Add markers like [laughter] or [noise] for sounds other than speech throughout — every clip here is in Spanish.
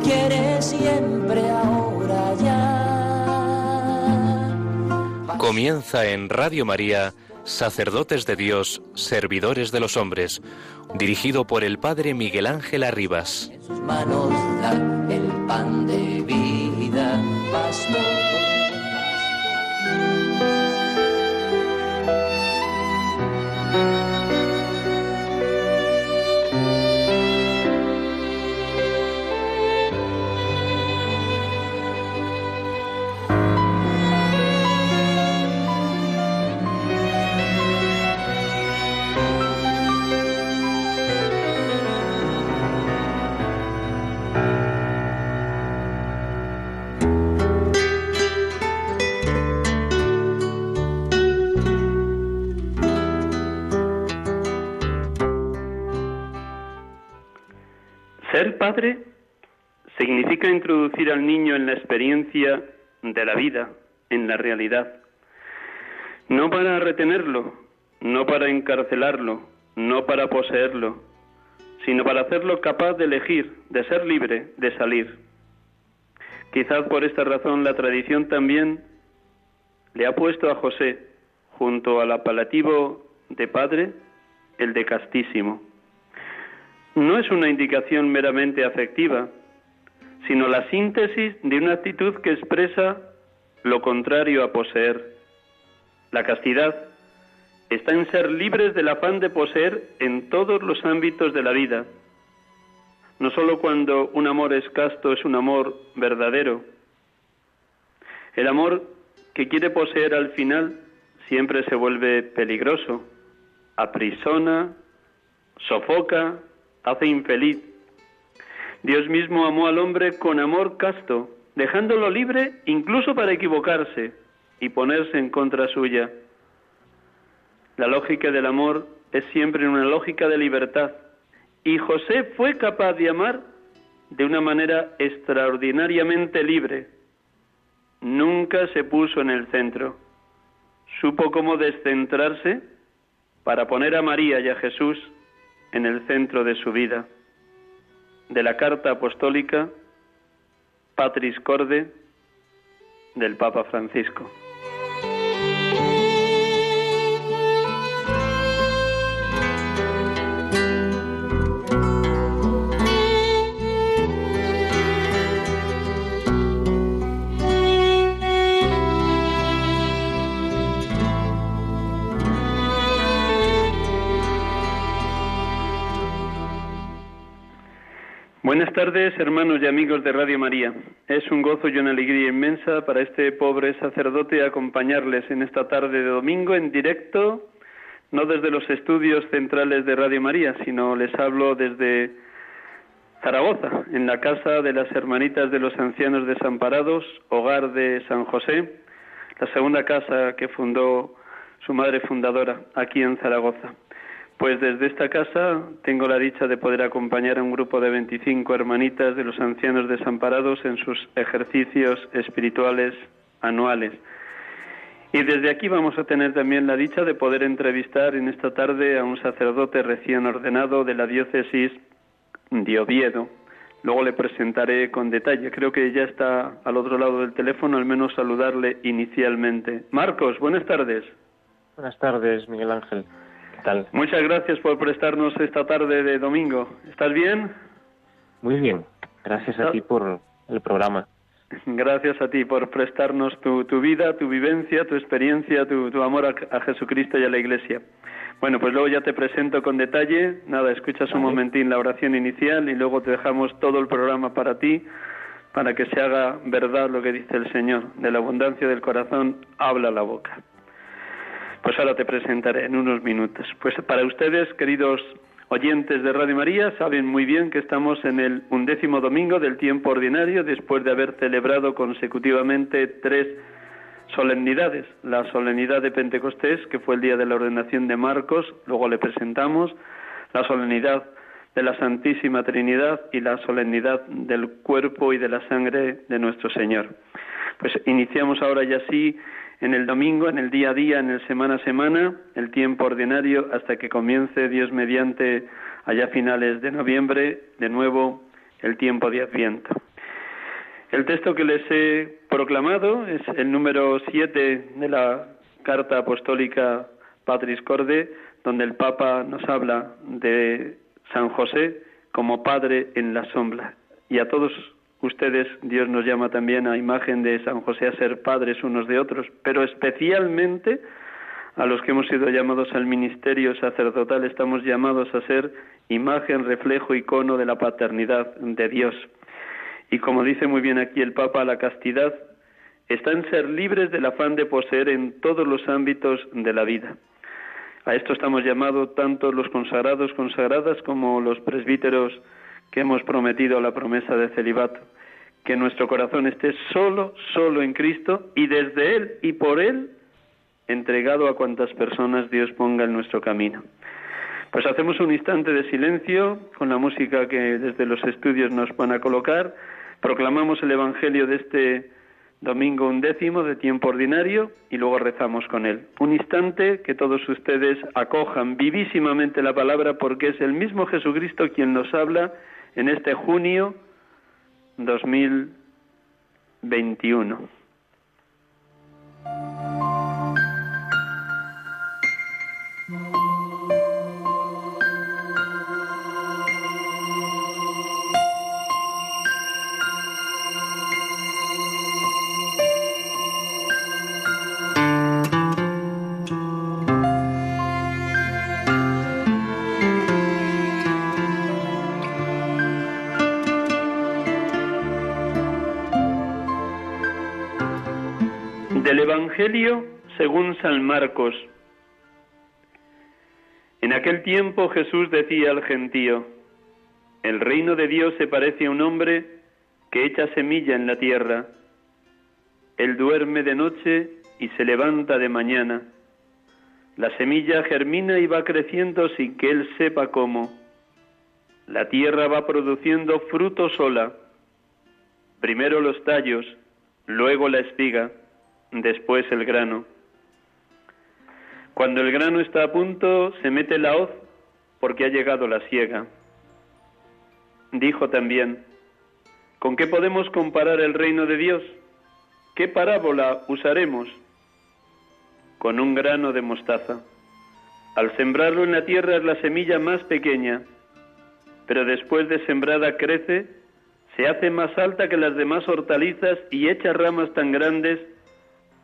quiere siempre ahora ya. Comienza en Radio María, Sacerdotes de Dios, Servidores de los Hombres, dirigido por el Padre Miguel Ángel Arribas. En sus manos da el pan de vida, pastor. Ser padre significa introducir al niño en la experiencia de la vida, en la realidad. No para retenerlo, no para encarcelarlo, no para poseerlo, sino para hacerlo capaz de elegir, de ser libre, de salir. Quizás por esta razón la tradición también le ha puesto a José, junto al apelativo de padre, el de castísimo. No es una indicación meramente afectiva, sino la síntesis de una actitud que expresa lo contrario a poseer. La castidad está en ser libres del afán de poseer en todos los ámbitos de la vida. No sólo cuando un amor es casto es un amor verdadero. El amor que quiere poseer al final siempre se vuelve peligroso, aprisiona, sofoca, hace infeliz. Dios mismo amó al hombre con amor casto, dejándolo libre incluso para equivocarse y ponerse en contra suya. La lógica del amor es siempre una lógica de libertad, y José fue capaz de amar de una manera extraordinariamente libre. Nunca se puso en el centro. Supo cómo descentrarse para poner a María y a Jesús en el centro de su vida. De la carta apostólica Patris Corde del Papa Francisco. Buenas tardes, hermanos y amigos de Radio María. Es un gozo y una alegría inmensa para este pobre sacerdote acompañarles en esta tarde de domingo en directo, no desde los estudios centrales de Radio María, sino les hablo desde Zaragoza, en la casa de las Hermanitas de los Ancianos Desamparados, hogar de San José, la segunda casa que fundó su madre fundadora aquí en Zaragoza. Pues desde esta casa tengo la dicha de poder acompañar a un grupo de 25 hermanitas de los ancianos desamparados en sus ejercicios espirituales anuales. Y desde aquí vamos a tener también la dicha de poder entrevistar en esta tarde a un sacerdote recién ordenado de la diócesis de Oviedo. Luego le presentaré con detalle. Creo que ya está al otro lado del teléfono, al menos saludarle inicialmente. Marcos, buenas tardes. Buenas tardes, Miguel Ángel. Muchas gracias por prestarnos esta tarde de domingo. ¿Estás bien? Muy bien. Gracias a ti por el programa. Gracias a ti por prestarnos tu, tu vida, tu vivencia, tu experiencia, tu, tu amor a, a, Jesucristo y a la Iglesia. Bueno, pues luego ya te presento con detalle. Nada, escuchas un momentín la oración inicial y luego te dejamos todo el programa para ti, para que se haga verdad lo que dice el Señor. De la abundancia del corazón habla la boca. Pues ahora te presentaré en unos minutos. Pues para ustedes, queridos oyentes de Radio María, saben muy bien que estamos en el undécimo domingo del tiempo ordinario, después de haber celebrado consecutivamente tres solemnidades. La solemnidad de Pentecostés, que fue el día de la ordenación de Marcos, luego le presentamos, la solemnidad de la Santísima Trinidad y la solemnidad del cuerpo y de la sangre de nuestro Señor. Pues iniciamos ahora ya sí en el domingo, en el día a día, en el semana a semana, el tiempo ordinario, hasta que comience Dios mediante allá finales de noviembre, de nuevo el tiempo de Adviento. El texto que les he proclamado es el número 7 de la carta apostólica Patris Corde, donde el Papa nos habla de San José como Padre en la sombra. Y a todos ustedes Dios nos llama también a imagen de San José a ser padres unos de otros, pero especialmente a los que hemos sido llamados al ministerio sacerdotal estamos llamados a ser imagen, reflejo, icono de la paternidad de Dios. Y como dice muy bien aquí el Papa, la castidad está en ser libres del afán de poseer en todos los ámbitos de la vida. A esto estamos llamados tanto los consagrados, consagradas, como los presbíteros que hemos prometido la promesa de celibato. Que nuestro corazón esté solo, solo en Cristo y desde Él y por Él entregado a cuantas personas Dios ponga en nuestro camino. Pues hacemos un instante de silencio con la música que desde los estudios nos van a colocar. Proclamamos el Evangelio de este domingo undécimo de tiempo ordinario y luego rezamos con él. Un instante que todos ustedes acojan vivísimamente la palabra porque es el mismo Jesucristo quien nos habla en este junio 2021. Evangelio según San Marcos. En aquel tiempo Jesús decía al gentío, el reino de Dios se parece a un hombre que echa semilla en la tierra. Él duerme de noche y se levanta de mañana. La semilla germina y va creciendo sin que él sepa cómo. La tierra va produciendo fruto sola. Primero los tallos, luego la espiga después el grano. Cuando el grano está a punto, se mete la hoz porque ha llegado la siega. Dijo también, ¿con qué podemos comparar el reino de Dios? ¿Qué parábola usaremos? Con un grano de mostaza. Al sembrarlo en la tierra es la semilla más pequeña, pero después de sembrada crece, se hace más alta que las demás hortalizas y echa ramas tan grandes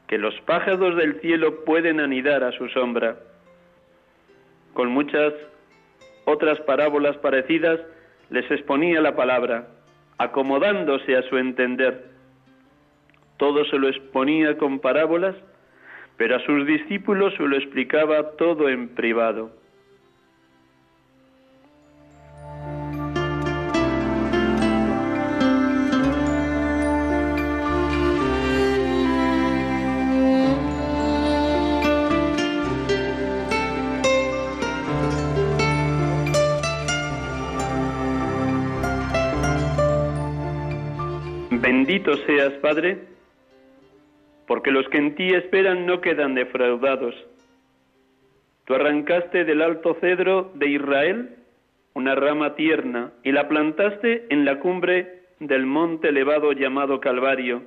que los pájaros del cielo pueden anidar a su sombra. Con muchas otras parábolas parecidas les exponía la palabra, acomodándose a su entender. Todo se lo exponía con parábolas, pero a sus discípulos se lo explicaba todo en privado. Bendito seas, Padre, porque los que en ti esperan no quedan defraudados. Tú arrancaste del alto cedro de Israel una rama tierna y la plantaste en la cumbre del monte elevado llamado Calvario,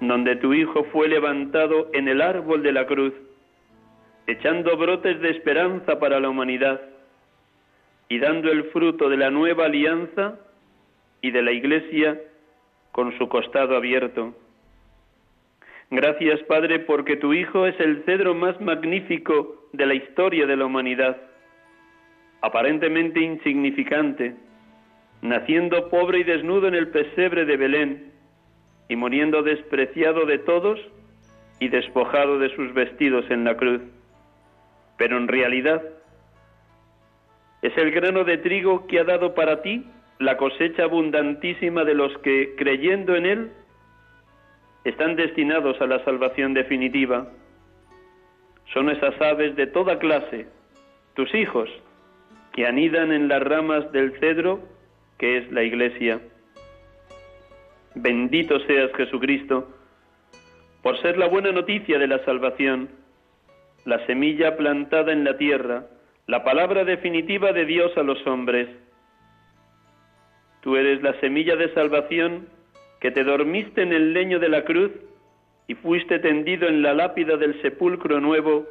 donde tu Hijo fue levantado en el árbol de la cruz, echando brotes de esperanza para la humanidad y dando el fruto de la nueva alianza y de la Iglesia con su costado abierto. Gracias, Padre, porque tu Hijo es el cedro más magnífico de la historia de la humanidad, aparentemente insignificante, naciendo pobre y desnudo en el pesebre de Belén y muriendo despreciado de todos, y despojado de sus vestidos en la cruz. Pero en realidad es el grano de trigo que ha dado para ti la cosecha abundantísima de los que, creyendo en Él, están destinados a la salvación definitiva. Son esas aves de toda clase, tus hijos, que anidan en las ramas del cedro, que es la Iglesia. Bendito seas Jesucristo, por ser la buena noticia de la salvación, la semilla plantada en la tierra, la palabra definitiva de Dios a los hombres. Tú eres la semilla de salvación que te dormiste en el leño de la cruz y fuiste tendido en la lápida del sepulcro nuevo,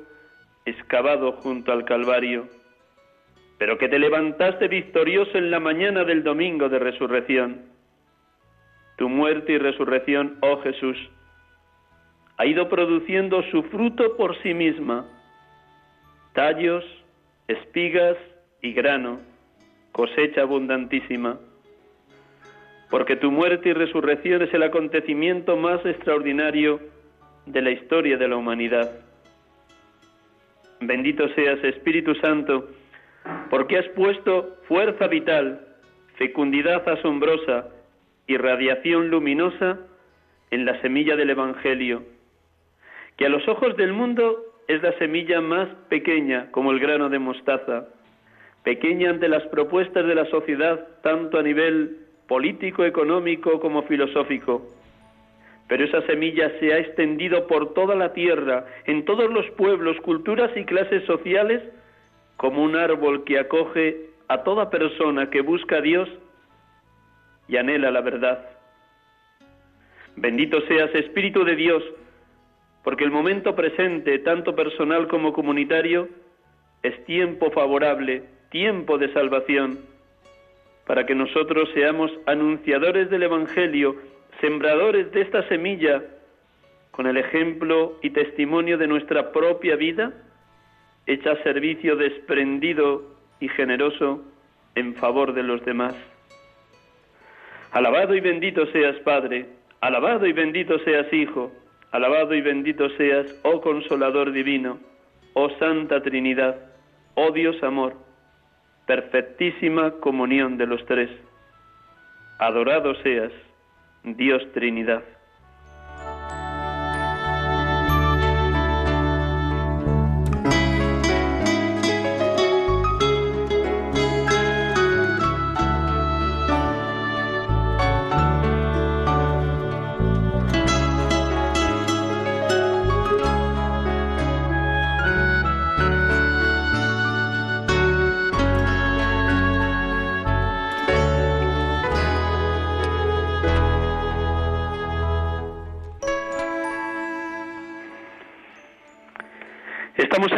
excavado junto al Calvario, pero que te levantaste victorioso en la mañana del domingo de resurrección. Tu muerte y resurrección, oh Jesús, ha ido produciendo su fruto por sí misma, tallos, espigas y grano, cosecha abundantísima, porque tu muerte y resurrección es el acontecimiento más extraordinario de la historia de la humanidad. Bendito seas, Espíritu Santo, porque has puesto fuerza vital, fecundidad asombrosa y radiación luminosa en la semilla del Evangelio que a los ojos del mundo es la semilla más pequeña como el grano de mostaza, pequeña ante las propuestas de la sociedad tanto a nivel político, económico como filosófico. Pero esa semilla se ha extendido por toda la tierra, en todos los pueblos, culturas y clases sociales, como un árbol que acoge a toda persona que busca a Dios y anhela la verdad. Bendito seas, Espíritu de Dios, porque el momento presente, tanto personal como comunitario, es tiempo favorable, tiempo de salvación, para que nosotros seamos anunciadores del Evangelio, sembradores de esta semilla, con el ejemplo y testimonio de nuestra propia vida, hecha servicio desprendido y generoso en favor de los demás. Alabado y bendito seas, Padre, alabado y bendito seas, Hijo, Alabado y bendito seas, oh Consolador Divino, oh Santa Trinidad, oh Dios Amor, perfectísima comunión de los tres. Adorado seas, Dios Trinidad.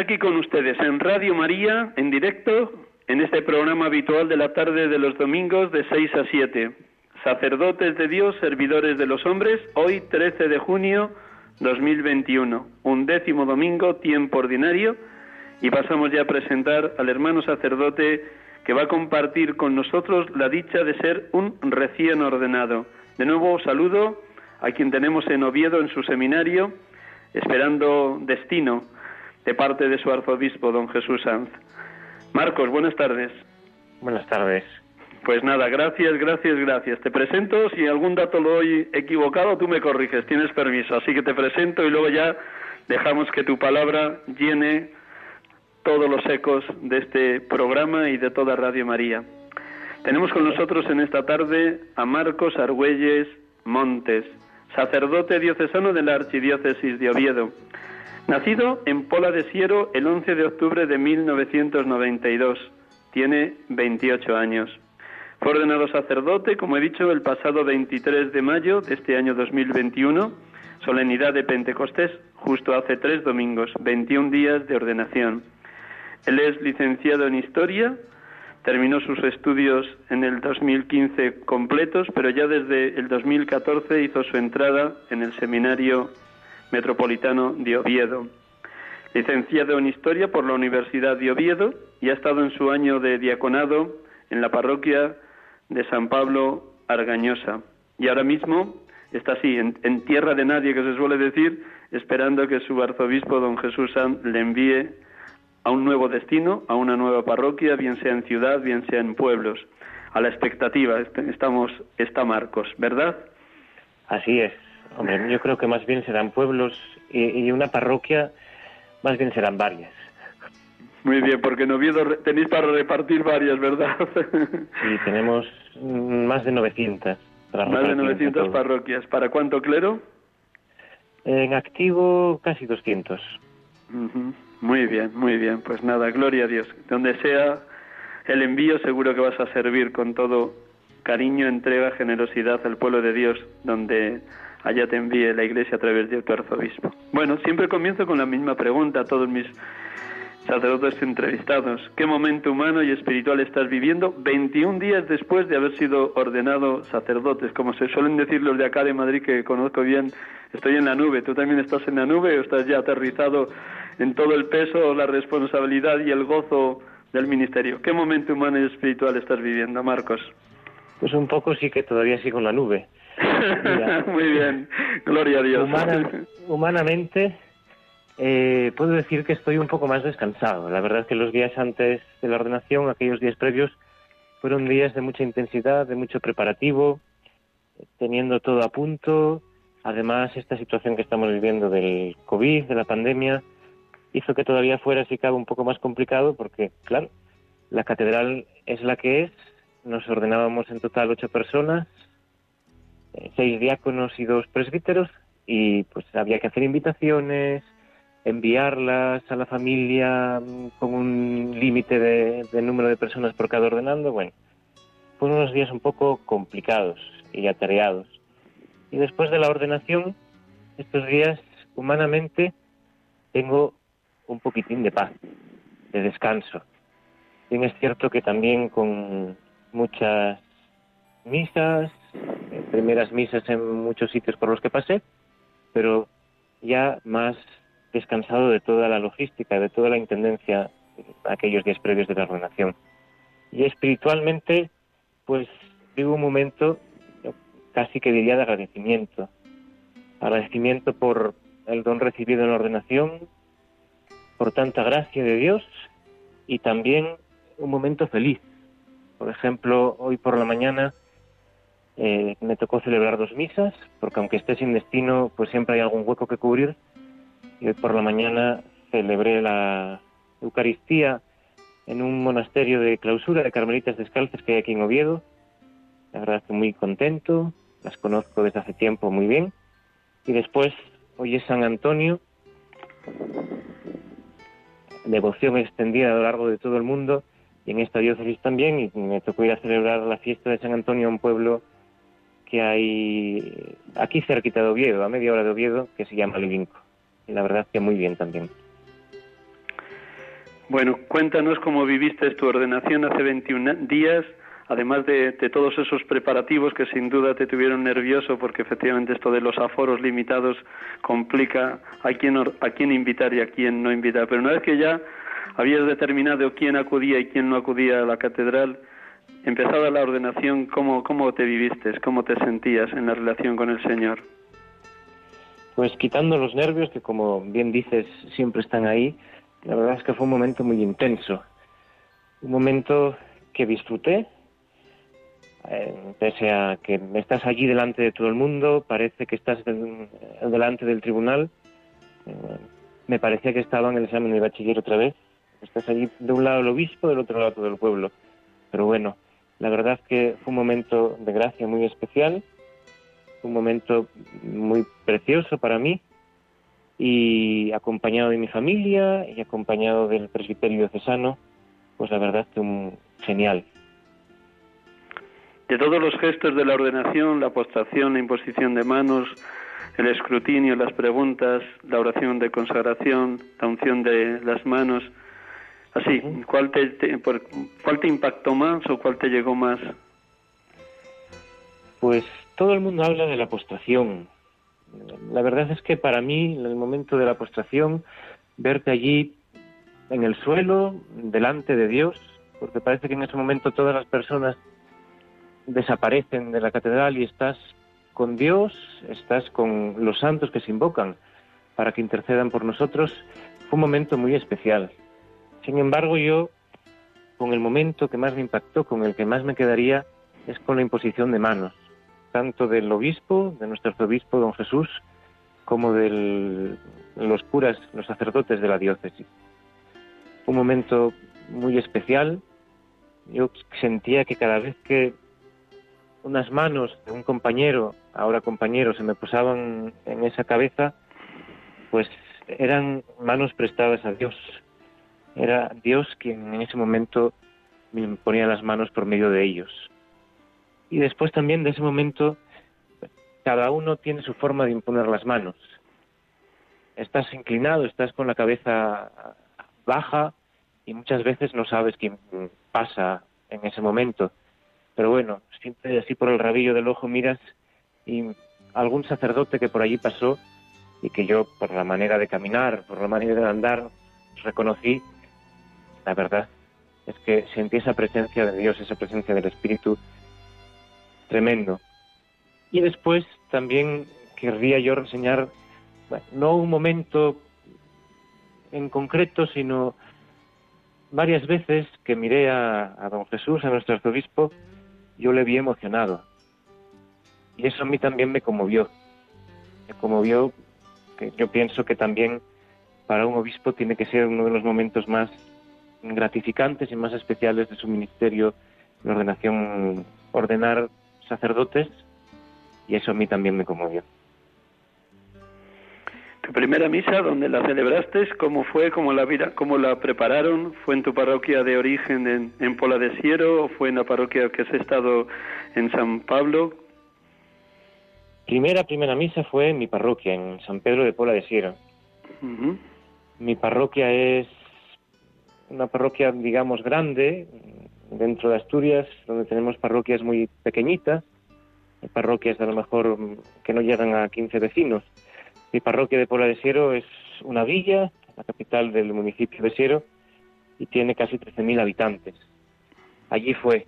Aquí con ustedes en Radio María, en directo, en este programa habitual de la tarde de los domingos de 6 a 7. Sacerdotes de Dios, servidores de los hombres, hoy 13 de junio 2021, un décimo domingo, tiempo ordinario, y pasamos ya a presentar al hermano sacerdote que va a compartir con nosotros la dicha de ser un recién ordenado. De nuevo saludo a quien tenemos en Oviedo en su seminario, esperando destino de parte de su arzobispo, don Jesús Sanz. Marcos, buenas tardes. Buenas tardes. Pues nada, gracias, gracias, gracias. Te presento, si algún dato lo doy equivocado, tú me corriges, tienes permiso. Así que te presento y luego ya dejamos que tu palabra llene todos los ecos de este programa y de toda Radio María. Tenemos con nosotros en esta tarde a Marcos Argüelles Montes, sacerdote diocesano de la Archidiócesis de Oviedo. Nacido en Pola de Siero el 11 de octubre de 1992, tiene 28 años. Fue ordenado sacerdote, como he dicho, el pasado 23 de mayo de este año 2021, solemnidad de Pentecostés, justo hace tres domingos, 21 días de ordenación. Él es licenciado en Historia, terminó sus estudios en el 2015 completos, pero ya desde el 2014 hizo su entrada en el seminario Metropolitano de Oviedo. Licenciado en Historia por la Universidad de Oviedo y ha estado en su año de diaconado en la parroquia de San Pablo Argañosa. Y ahora mismo está así, en, tierra de nadie, que se suele decir, esperando que su arzobispo, don Jesús Sanz, le envíe a un nuevo destino, a una nueva parroquia, bien sea en ciudad, bien sea en pueblos. A la expectativa estamos, está Marcos, ¿verdad? Así es. Hombre, yo creo que más bien serán pueblos y, una parroquia, más bien serán varias. Muy bien, porque en Oviedo tenéis para repartir varias, ¿verdad? [laughs] sí, tenemos más de 900. más de 900 parroquias. ¿Para cuánto clero? En activo casi 200. Muy bien, muy bien. Pues nada, gloria a Dios. Donde sea el envío, seguro que vas a servir con todo cariño, entrega, generosidad al pueblo de Dios, donde allá te envíe la Iglesia a través de tu arzobispo. Bueno, siempre comienzo con la misma pregunta a todos mis sacerdotes entrevistados. ¿Qué momento humano y espiritual estás viviendo 21 días después de haber sido ordenado sacerdotes? Como se suelen decir los de acá de Madrid que conozco bien, estoy en la nube. ¿Tú también estás en la nube o estás ya aterrizado en todo el peso, la responsabilidad y el gozo del ministerio? ¿Qué momento humano y espiritual estás viviendo, Marcos? Pues un poco sí que todavía sigo en la nube. [laughs] Muy bien, gloria a Dios. humanamente eh, puedo decir que estoy un poco más descansado. La verdad es que los días antes de la ordenación, aquellos días previos, fueron días de mucha intensidad, de mucho preparativo, teniendo todo a punto. Además, esta situación que estamos viviendo del COVID, de la pandemia, hizo que todavía fuera, si cabe, un poco más complicado porque, claro, la catedral es la que es. Nos ordenábamos en total ocho personas, seis diáconos y dos presbíteros, y pues había que hacer invitaciones, enviarlas a la familia mm, con un límite de, número de personas por cada ordenando, bueno, fueron unos días un poco complicados y atareados. Y después de la ordenación, estos días, humanamente, tengo un poquitín de paz, de descanso. Bien es cierto que también con muchas misas, eh, primeras misas en muchos sitios por los que pasé, pero ya más descansado de toda la logística, de toda la intendencia aquellos días previos de la ordenación. Y espiritualmente, pues vivo un momento casi que diría de agradecimiento. Agradecimiento por el don recibido en la ordenación, por tanta gracia de Dios y también un momento feliz. Por ejemplo, hoy por la mañana eh, me tocó celebrar dos misas, porque aunque esté sin destino, pues siempre hay algún hueco que cubrir y hoy por la mañana celebré la Eucaristía en un monasterio de clausura de carmelitas descalzas que hay aquí en Oviedo. La verdad estoy muy contento, las conozco desde hace tiempo muy bien. Y después, hoy es San Antonio, devoción extendida a lo largo de todo el mundo y en esta diócesis también. Y me tocó ir a celebrar la fiesta de San Antonio a un pueblo que hay aquí cerquita de Oviedo, a media hora de Oviedo, que se llama Livinco y la verdad que muy bien también. Bueno, cuéntanos cómo viviste tu ordenación hace 21 días, además de, todos esos preparativos que sin duda te tuvieron nervioso, porque efectivamente esto de los aforos limitados complica a quién, a quién invitar y a quién no invitar. Pero una vez que ya habías determinado quién acudía y quién no acudía a la catedral, empezada la ordenación, ¿cómo, cómo te viviste? ¿Cómo te sentías en la relación con el Señor? Pues quitando los nervios, que como bien dices, siempre están ahí, la verdad es que fue un momento muy intenso. Un momento que disfruté, eh, pese a que estás allí delante de todo el mundo, parece que estás delante del tribunal. Eh, me parecía que estaba en el examen de bachiller otra vez. Estás allí de un lado el obispo, del otro lado todo el pueblo. Pero bueno, la verdad que fue un momento de gracia muy especial un momento muy precioso para mí y acompañado de mi familia y acompañado del presbiterio diocesano, pues la verdad que un genial. De todos los gestos de la ordenación, la postración, la imposición de manos, el escrutinio, las preguntas, la oración de consagración, la unción de las manos, así, ¿cuál te, ¿cuál te impactó más o cuál te llegó más? Pues todo el mundo habla de la postración. La verdad es que para mí, en el momento de la postración, verte allí en el suelo, delante de Dios, porque parece que en ese momento todas las personas desaparecen de la catedral y estás con Dios, estás con los santos que se invocan para que intercedan por nosotros, fue un momento muy especial. Sin embargo, yo, con el momento que más me impactó, con el que más me quedaría, es con la imposición de manos, tanto del obispo, de nuestro arzobispo don Jesús, como de los curas, los sacerdotes de la diócesis. Un momento muy especial. Yo sentía que cada vez que unas manos de un compañero, ahora compañero, se me posaban en esa cabeza, pues eran manos prestadas a Dios. Era Dios quien en ese momento me ponía las manos por medio de ellos. Y después también de ese momento, cada uno tiene su forma de imponer las manos. Estás inclinado, estás con la cabeza baja y muchas veces no sabes quién pasa en ese momento. Pero bueno, siempre así por el rabillo del ojo miras y algún sacerdote que por allí pasó y que yo por la manera de caminar, por la manera de andar, reconocí, la verdad es que sentí esa presencia de Dios, esa presencia del Espíritu tremendo. Y después también querría yo reseñar, no un momento en concreto, sino varias veces que miré a, a don Jesús, a nuestro arzobispo, yo le vi emocionado. Y eso a mí también me conmovió. Me conmovió, que yo pienso que también para un obispo tiene que ser uno de los momentos más gratificantes y más especiales de su ministerio, la ordenación, ordenar sacerdotes, y eso a mí también me conmovió. Tu primera misa, donde la celebraste, ¿cómo fue? ¿Cómo la, vida, cómo la prepararon? ¿Fue en tu parroquia de origen en, en Pola de Siero o fue en la parroquia que has estado en San Pablo? Primera, primera misa fue en mi parroquia, en San Pedro de Pola de Siero. Mi parroquia es una parroquia, digamos, grande, dentro de Asturias, donde tenemos parroquias muy pequeñitas, parroquias a lo mejor que no llegan a 15 vecinos. Mi parroquia de Pola de Siero es una villa, la capital del municipio de Siero, y tiene casi 13.000 habitantes. Allí fue.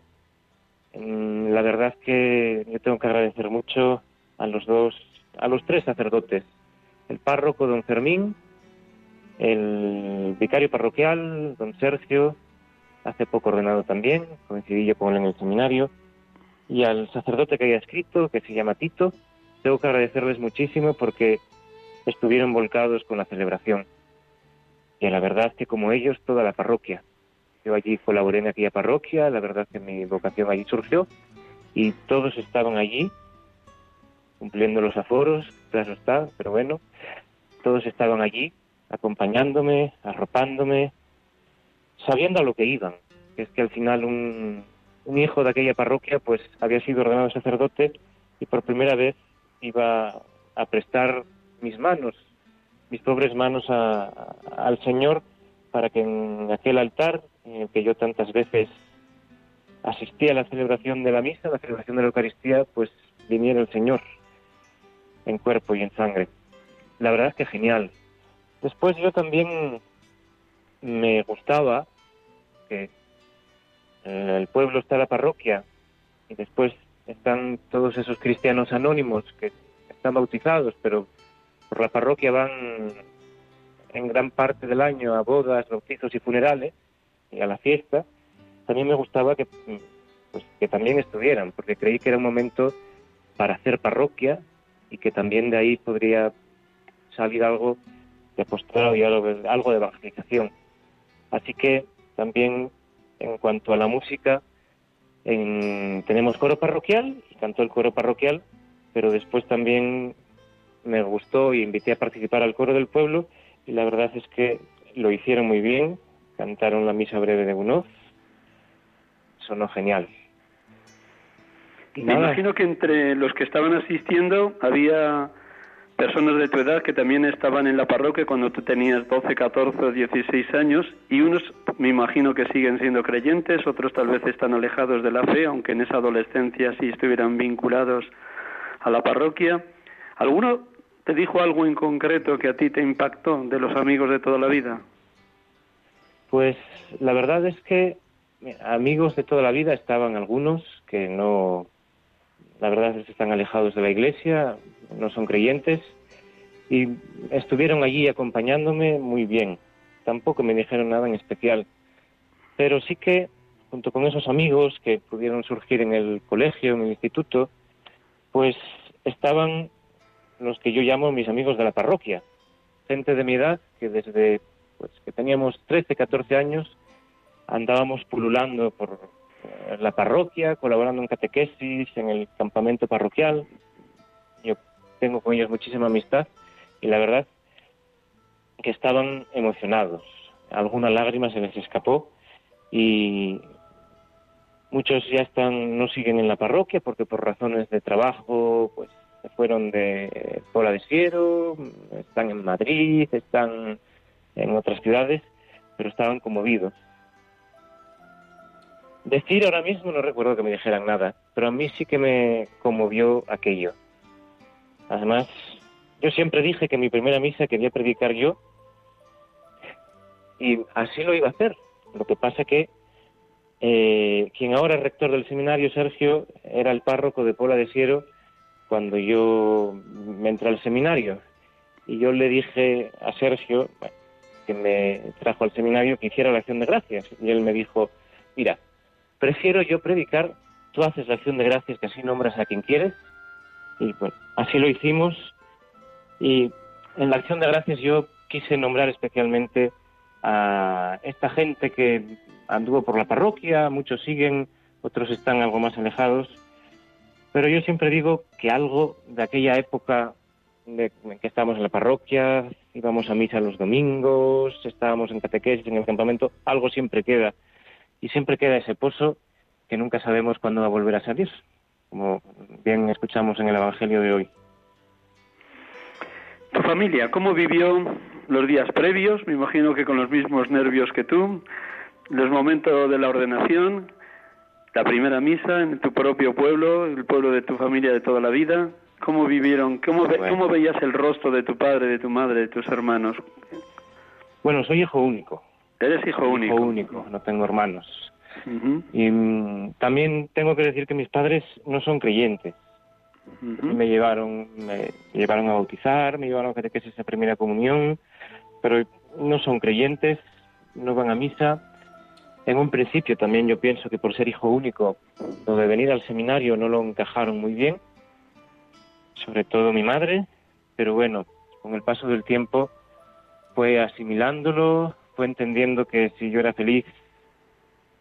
La verdad que yo tengo que agradecer mucho a los dos, a los tres sacerdotes, el párroco don Fermín, el vicario parroquial don Sergio, hace poco ordenado también, coincidí yo con él en el seminario, y al sacerdote que haya escrito, que se llama Tito, tengo que agradecerles muchísimo porque estuvieron volcados con la celebración. Y la verdad es que como ellos, toda la parroquia. Yo allí colaboré en aquella parroquia, la verdad es que mi vocación allí surgió y todos estaban allí cumpliendo los aforos, claro está, pero bueno, todos estaban allí acompañándome, arropándome, sabiendo a lo que iban, que es que al final un, hijo de aquella parroquia pues había sido ordenado sacerdote y por primera vez iba a prestar mis manos, mis pobres manos al Señor para que en aquel altar en el que yo tantas veces asistía a la celebración de la misa, la celebración de la Eucaristía, pues viniera el Señor en cuerpo y en sangre. La verdad es que genial. Después yo también me gustaba que en el pueblo está la parroquia y después están todos esos cristianos anónimos que están bautizados, pero por la parroquia van en gran parte del año a bodas, bautizos y funerales y a la fiesta, también me gustaba que, pues, que también estuvieran, porque creí que era un momento para hacer parroquia y que también de ahí podría salir algo de apostolado y algo, de evangelización. Así que también en cuanto a la música, tenemos coro parroquial y cantó el coro parroquial, pero después también me gustó y invité a participar al coro del pueblo y la verdad es que lo hicieron muy bien, cantaron la misa breve de Bunoz, sonó genial. Me imagino que entre los que estaban asistiendo había personas de tu edad que también estaban en la parroquia cuando tú tenías 12, 14 o 16 años y unos me imagino que siguen siendo creyentes, otros tal vez están alejados de la fe, aunque en esa adolescencia sí estuvieran vinculados a la parroquia. ¿Alguno te dijo algo en concreto que a ti te impactó de los amigos de toda la vida? Pues la verdad es que amigos de toda la vida estaban algunos que no, la verdad es que están alejados de la iglesia, no son creyentes, y estuvieron allí acompañándome muy bien. Tampoco me dijeron nada en especial, pero sí que junto con esos amigos que pudieron surgir en el colegio, en el instituto, pues estaban los que yo llamo mis amigos de la parroquia, gente de mi edad que desde pues que teníamos 13, 14 años andábamos pululando por la parroquia, colaborando en catequesis, en el campamento parroquial. Yo tengo con ellos muchísima amistad y la verdad que estaban emocionados. Alguna lágrima se les escapó y muchos ya están no siguen en la parroquia porque por razones de trabajo pues se fueron de Pola de Siero, están en Madrid, están en otras ciudades, pero estaban conmovidos. Decir ahora mismo no recuerdo que me dijeran nada, pero a mí sí que me conmovió aquello. Además, yo siempre dije que mi primera misa quería predicar yo y así lo iba a hacer. Lo que pasa que eh, quien ahora es rector del seminario, Sergio, era el párroco de Pola de Siero cuando yo me entré al seminario. Y yo le dije a Sergio, que me trajo al seminario, que hiciera la acción de gracias. Y él me dijo, mira, prefiero yo predicar, tú haces la acción de gracias, que así nombras a quien quieres. Y bueno, así lo hicimos. Y en la acción de gracias yo quise nombrar especialmente a esta gente que anduvo por la parroquia, muchos siguen, otros están algo más alejados, pero yo siempre digo que algo de aquella época de que estábamos en la parroquia, íbamos a misa los domingos, estábamos en catequesis, en el campamento, algo siempre queda. Y siempre queda ese pozo que nunca sabemos cuándo va a volver a salir, como bien escuchamos en el Evangelio de hoy. ¿Tu familia cómo vivió los días previos? Me imagino que con los mismos nervios que tú, los momentos de la ordenación, la primera misa en tu propio pueblo, el pueblo de tu familia de toda la vida. ¿Cómo vivieron? ¿Cómo, ¿cómo veías el rostro de tu padre, de tu madre, de tus hermanos? Bueno, soy hijo único. Eres hijo único. Hijo único, no tengo hermanos. Y mm, también tengo que decir que mis padres no son creyentes. Me llevaron, me llevaron a bautizar, me llevaron a catequesis de primera comunión, pero no son creyentes, no van a misa en un principio también yo pienso que por ser hijo único, lo de venir al seminario no lo encajaron muy bien, sobre todo mi madre, pero bueno, con el paso del tiempo fue asimilándolo, entendiendo que si yo era feliz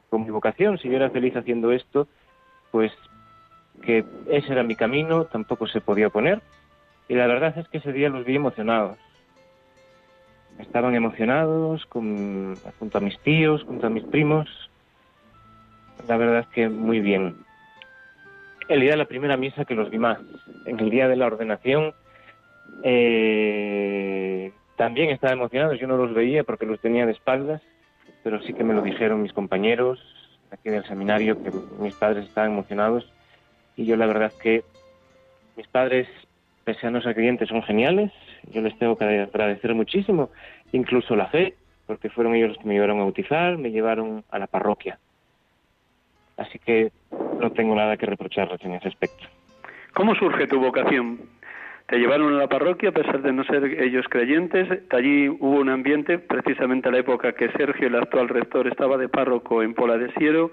con mi vocación, si yo era feliz haciendo esto, pues que ese era mi camino, tampoco se podía oponer. Y la verdad es que ese día los vi emocionados estaban emocionados con, junto a mis tíos, junto a mis primos. La verdad es que muy bien. El día de la primera misa que los vi más. En el día de la ordenación eh, también estaba emocionado. Yo no los veía porque los tenía de espaldas, pero sí que me lo dijeron mis compañeros aquí del seminario que mis padres estaban emocionados. Y yo la verdad que mis padres, pese a no ser creyentes, son geniales yo les tengo que agradecer muchísimo, incluso la fe, porque fueron ellos los que me llevaron a bautizar, me llevaron a la parroquia. Así que no tengo nada que reprocharles en ese aspecto. ¿Cómo surge tu vocación? Te llevaron a la parroquia a pesar de no ser ellos creyentes. Allí hubo un ambiente, precisamente a la época que Sergio, el actual rector, estaba de párroco en Pola de Siero.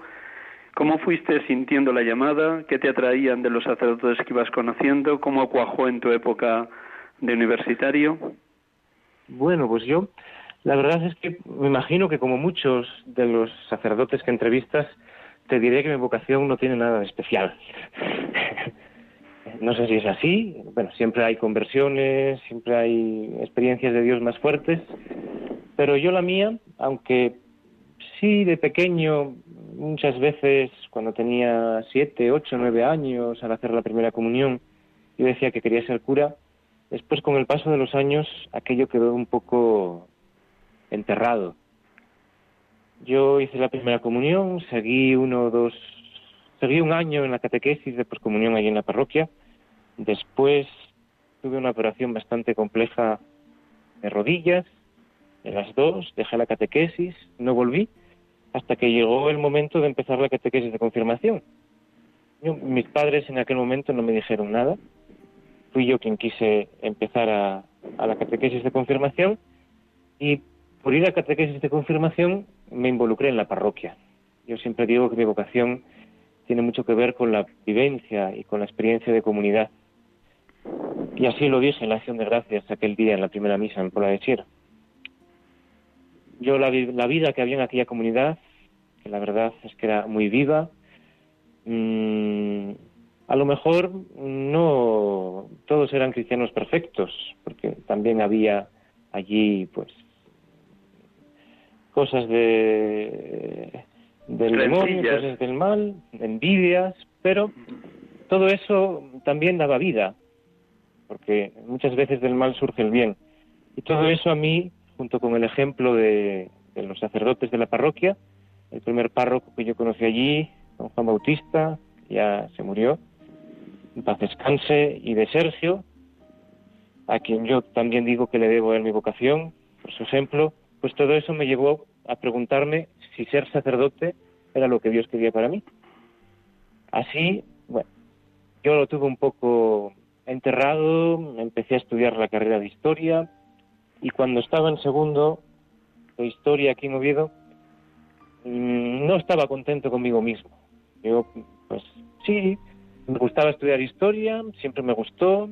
¿Cómo fuiste sintiendo la llamada? ¿Qué te atraían de los sacerdotes que ibas conociendo? ¿Cómo cuajó en tu época de universitario? Bueno, pues yo, la verdad es que me imagino que como muchos de los sacerdotes que entrevistas, te diré que mi vocación no tiene nada de especial. [laughs] no sé si es así, bueno, siempre hay conversiones, siempre hay experiencias de Dios más fuertes, pero yo la mía, aunque sí de pequeño, muchas veces cuando tenía siete, ocho, nueve años, al hacer la primera comunión, yo decía que quería ser cura, Después, con el paso de los años, aquello quedó un poco enterrado. Yo hice la primera comunión, seguí uno o dos, seguí un año en la catequesis de poscomunión allí en la parroquia. Después tuve una operación bastante compleja de rodillas, de las dos, dejé la catequesis, no volví, hasta que llegó el momento de empezar la catequesis de confirmación. mis padres en aquel momento no me dijeron nada, fui yo quien quise empezar a, a la catequesis de confirmación y por ir a catequesis de confirmación me involucré en la parroquia. Yo siempre digo que mi vocación tiene mucho que ver con la vivencia y con la experiencia de comunidad. Y así lo dije en la acción de gracias aquel día en la primera misa en Pola de Siero. Yo la, la, vida que había en aquella comunidad, que la verdad es que era muy viva, mmm, a lo mejor no todos eran cristianos perfectos, porque también había allí pues cosas de del demonio, cosas del mal, envidias, pero todo eso también daba vida, porque muchas veces del mal surge el bien. Y todo eso a mí, junto con el ejemplo de, de los sacerdotes de la parroquia, el primer párroco que yo conocí allí, don Juan Bautista, ya se murió, en paz descanse, y de Sergio, a quien yo también digo que le debo en mi vocación, por su ejemplo, pues todo eso me llevó a preguntarme si ser sacerdote era lo que Dios quería para mí. Así, bueno, yo lo tuve un poco enterrado, empecé a estudiar la carrera de historia y cuando estaba en segundo de historia aquí en Oviedo, mm, no estaba contento conmigo mismo. Yo, pues sí, me gustaba estudiar historia, siempre me gustó,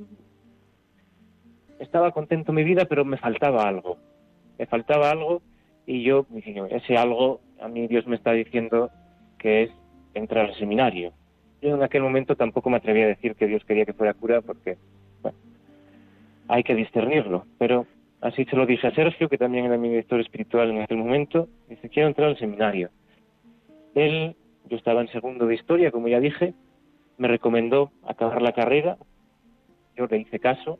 estaba contento en mi vida, pero me faltaba algo. Me faltaba algo y yo dije, ese algo, a mí Dios me está diciendo que es entrar al seminario. Yo en aquel momento tampoco me atreví a decir que Dios quería que fuera cura porque, bueno, hay que discernirlo. Pero así se lo dije a Sergio, que también era mi director espiritual en aquel momento. Dice, quiero entrar al seminario. Él, yo estaba en segundo de historia, como ya dije, me recomendó acabar la carrera. Yo le hice caso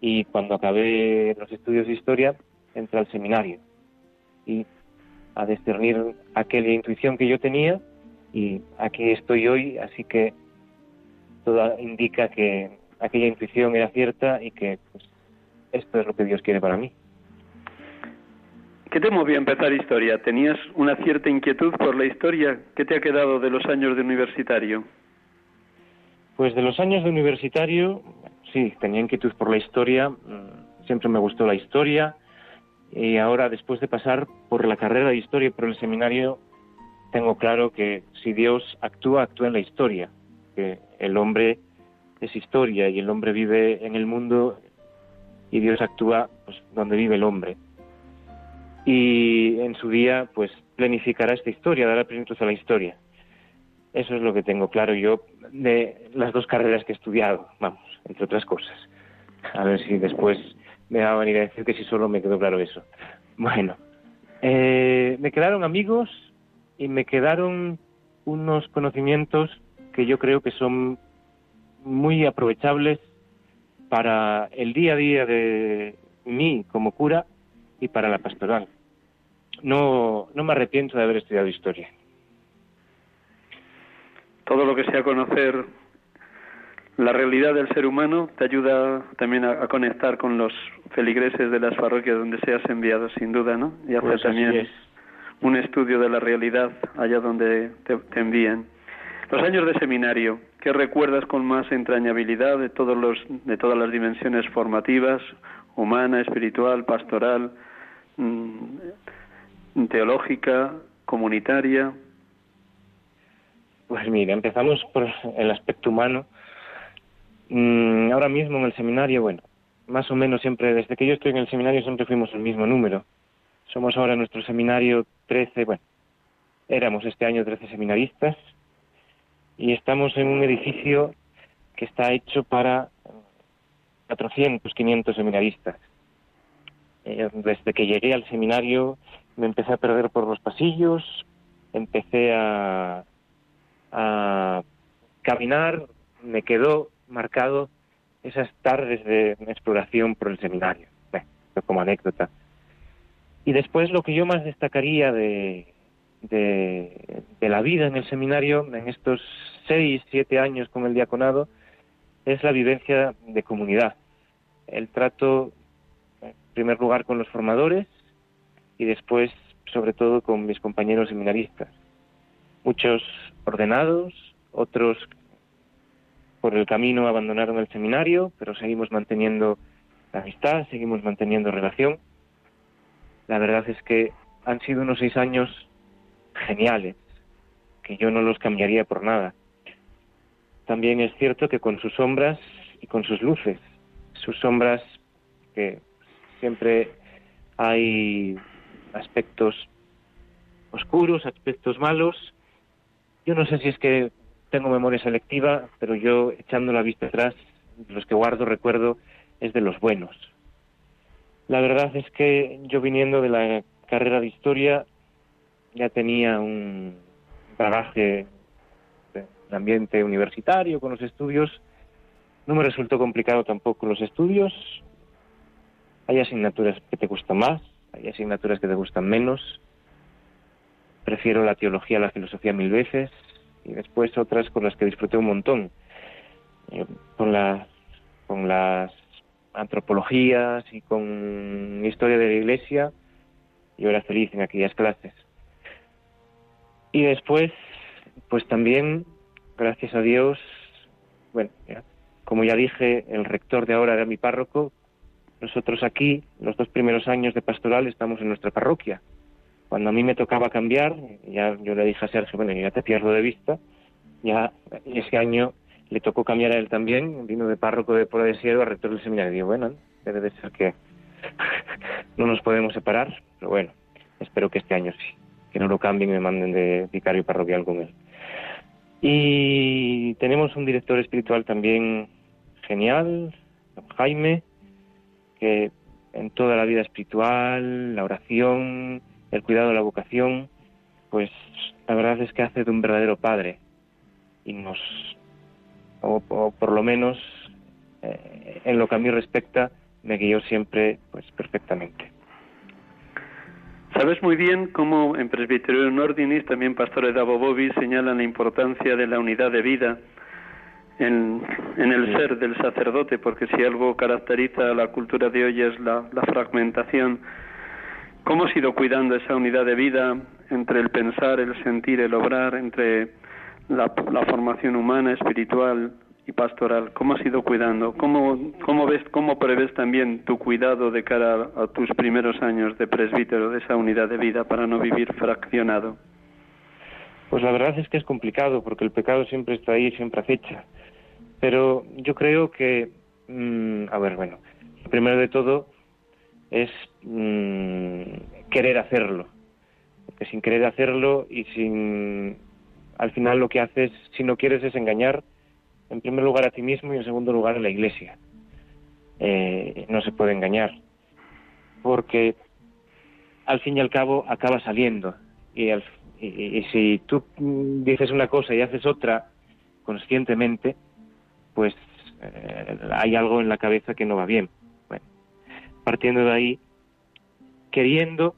y cuando acabé los estudios de historia entré al seminario y a discernir aquella intuición que yo tenía y aquí estoy hoy, así que todo indica que aquella intuición era cierta y que pues, esto es lo que Dios quiere para mí. ¿Qué te movió a empezar historia? ¿Tenías una cierta inquietud por la historia? ¿Qué te ha quedado de los años de universitario? Pues de los años de universitario, sí, tenía inquietud por la historia, mm, siempre me gustó la historia, y ahora, después de pasar por la carrera de historia y por el seminario, tengo claro que si Dios actúa, actúa en la historia, que el hombre es historia y el hombre vive en el mundo y Dios actúa pues, donde vive el hombre. Y en su día, pues planificará esta historia, dará plenitud a la historia. Eso es lo que tengo claro yo de las dos carreras que he estudiado, vamos, entre otras cosas. A ver si después me va a venir a decir que si solo me quedó claro eso. Bueno, eh, me quedaron amigos y me quedaron unos conocimientos que yo creo que son muy aprovechables para el día a día de mí como cura y para la pastoral. No, no me arrepiento de haber estudiado historia. Todo lo que sea conocer la realidad del ser humano te ayuda también a, conectar con los feligreses de las parroquias donde seas enviado, sin duda, ¿no? Y hacer pues también un estudio de la realidad allá donde te, te envíen. Los años de seminario, ¿qué recuerdas con más entrañabilidad de todos los de todas las dimensiones formativas, humana, espiritual, pastoral, mm, teológica, comunitaria? Pues mira, empezamos por el aspecto humano Mm, ahora mismo en el seminario, bueno, más o menos siempre, desde que yo estoy en el seminario siempre fuimos el mismo número. Somos ahora en nuestro seminario 13, bueno, éramos este año 13 seminaristas y estamos en un edificio que está hecho para 400, 500 seminaristas. Eh, desde que llegué al seminario me empecé a perder por los pasillos, empecé a, a caminar, me quedó marcado esas tardes de exploración por el seminario, como anécdota. Y después lo que yo más destacaría de, de, la vida en el seminario, en estos seis, siete años con el diaconado, es la vivencia de comunidad. El trato, en primer lugar, con los formadores y después, sobre todo, con mis compañeros seminaristas. Muchos ordenados, otros por el camino abandonaron el seminario, pero seguimos manteniendo amistad, seguimos manteniendo relación. La verdad es que han sido unos seis años geniales, que yo no los cambiaría por nada. También es cierto que con sus sombras y con sus luces, sus sombras que siempre hay aspectos oscuros, aspectos malos. Yo no sé si es que tengo memoria selectiva, pero yo echando la vista atrás, los que guardo recuerdo es de los buenos. La verdad es que yo viniendo de la carrera de historia ya tenía un bagaje de ambiente universitario con los estudios. No me resultó complicado tampoco los estudios. Hay asignaturas que te gustan más, hay asignaturas que te gustan menos. Prefiero la teología a la filosofía mil veces y después otras con las que disfruté un montón. Eh, con, las, con las antropologías y con historia de la iglesia, yo era feliz en aquellas clases. Y después, pues también, gracias a Dios, bueno, como ya dije, el rector de ahora era mi párroco, nosotros aquí, los dos primeros años de pastoral, estamos en nuestra parroquia. Cuando a mí me tocaba cambiar, ya yo le dije a Sergio, bueno, ya te pierdo de vista, ya ese año le tocó cambiar a él también, vino de párroco de Puebla de Sierra a rector del seminario. Digo, bueno, debe de ser que [laughs] no nos podemos separar, pero bueno, espero que este año sí, que no lo cambien y me manden de vicario parroquial con él. Y tenemos un director espiritual también genial, Jaime, que en toda la vida espiritual, la oración, el cuidado de la vocación, pues la verdad es que hace de un verdadero padre y nos, o, por lo menos eh, en lo que a mí respecta, me guió siempre pues perfectamente. Sabes muy bien cómo en Presbiterio Ordinis, también pastores de Abobobi, señalan la importancia de la unidad de vida en, en el ser del sacerdote, porque si algo caracteriza a la cultura de hoy es la, la fragmentación ¿Cómo has ido cuidando esa unidad de vida entre el pensar, el sentir, el obrar, entre la, formación humana, espiritual y pastoral? ¿Cómo has ido cuidando? ¿Cómo, cómo ves, cómo prevés también tu cuidado de cara a, tus primeros años de presbítero, de esa unidad de vida para no vivir fraccionado? Pues la verdad es que es complicado porque el pecado siempre está ahí, siempre acecha. Pero yo creo que, mm, a ver, bueno, primero de todo, es mm, querer hacerlo. Porque sin querer hacerlo y sin. Al final lo que haces, si no quieres, es engañar, en primer lugar a ti mismo y en segundo lugar a la iglesia. Eh, no se puede engañar. Porque al fin y al cabo acaba saliendo. Y, y, si tú dices una cosa y haces otra conscientemente, pues eh, hay algo en la cabeza que no va bien partiendo de ahí, queriendo,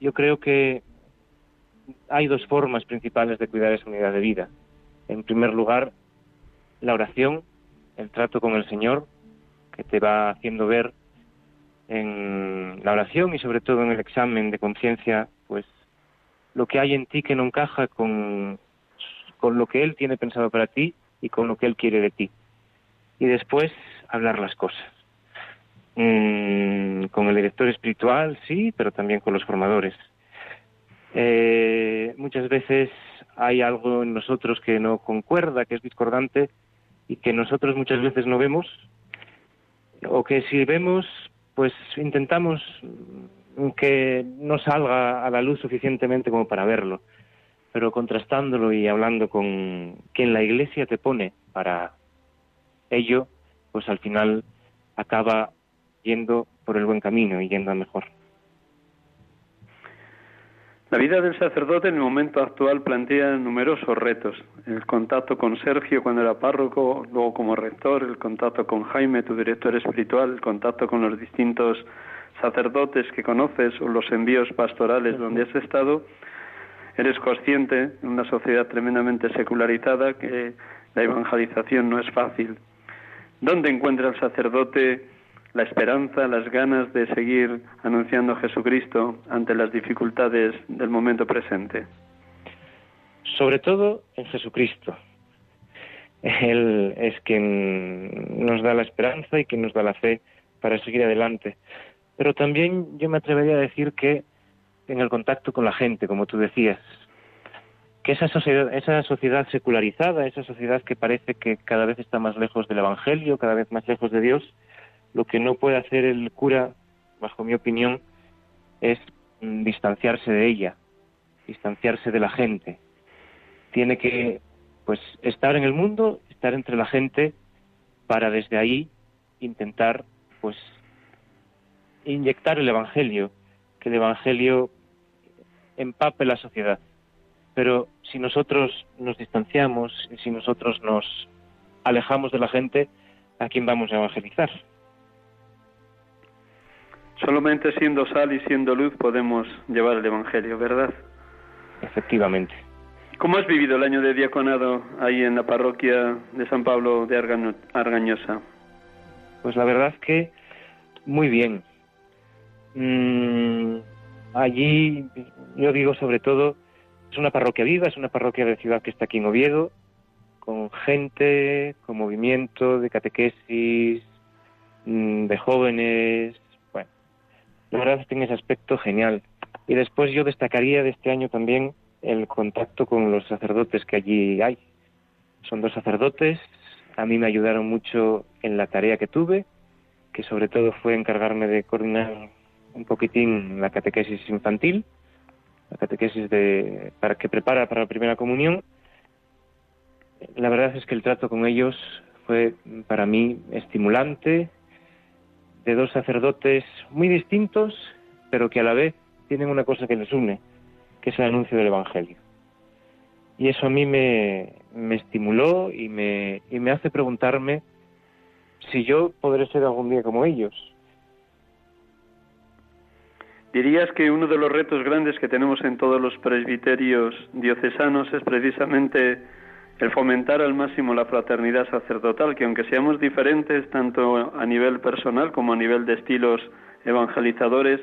yo creo que hay dos formas principales de cuidar esa unidad de vida. En primer lugar, la oración, el trato con el Señor, que te va haciendo ver en la oración y sobre todo en el examen de conciencia, pues lo que hay en ti que no encaja con, con lo que Él tiene pensado para ti y con lo que Él quiere de ti. Y después hablar las cosas. Mm, con el director espiritual, sí, pero también con los formadores. Eh, muchas veces hay algo en nosotros que no concuerda, que es discordante y que nosotros muchas veces no vemos, o que si vemos, pues intentamos que no salga a la luz suficientemente como para verlo, pero contrastándolo y hablando con quien la Iglesia te pone para ello, pues al final acaba yendo por el buen camino y yendo a mejor. La vida del sacerdote en el momento actual plantea numerosos retos. El contacto con Sergio cuando era párroco, luego como rector, el contacto con Jaime, tu director espiritual, el contacto con los distintos sacerdotes que conoces o los envíos pastorales donde has estado. Eres consciente en una sociedad tremendamente secularizada que la evangelización no es fácil. ¿Dónde encuentra el sacerdote la esperanza, las ganas de seguir anunciando a Jesucristo ante las dificultades del momento presente? Sobre todo en Jesucristo. Él es quien nos da la esperanza y quien nos da la fe para seguir adelante. Pero también yo me atrevería a decir que en el contacto con la gente, como tú decías, que esa sociedad, esa sociedad secularizada, esa sociedad que parece que cada vez está más lejos del Evangelio, cada vez más lejos de Dios, lo que no puede hacer el cura, bajo mi opinión, es mm, distanciarse de ella, distanciarse de la gente. Tiene que, pues, estar en el mundo, estar entre la gente, para desde ahí intentar, pues, inyectar el Evangelio, que el Evangelio empape la sociedad. Pero si nosotros nos distanciamos, si nosotros nos alejamos de la gente, ¿a quién vamos a evangelizar? Solamente siendo sal y siendo luz podemos llevar el Evangelio, ¿verdad? Efectivamente. ¿Cómo has vivido el año de diaconado ahí en la parroquia de San Pablo de Argañosa? Pues la verdad es que muy bien. Mm, allí, yo digo sobre todo, es una parroquia viva, es una parroquia de ciudad que está aquí en Oviedo, con gente, con movimiento de catequesis, mm, de jóvenes, la verdad tiene ese aspecto genial. Y después yo destacaría de este año también el contacto con los sacerdotes que allí hay. Son dos sacerdotes, a mí me ayudaron mucho en la tarea que tuve, que sobre todo fue encargarme de coordinar un poquitín la catequesis infantil, la catequesis de, para que prepara para la primera comunión. La verdad es que el trato con ellos fue para mí estimulante, de dos sacerdotes muy distintos, pero que a la vez tienen una cosa que les une, que es el anuncio del Evangelio. Y eso a mí me, me estimuló y me, y me hace preguntarme si yo podré ser algún día como ellos. ¿Dirías que uno de los retos grandes que tenemos en todos los presbiterios diocesanos es precisamente el fomentar al máximo la fraternidad sacerdotal, que aunque seamos diferentes tanto a nivel personal como a nivel de estilos evangelizadores,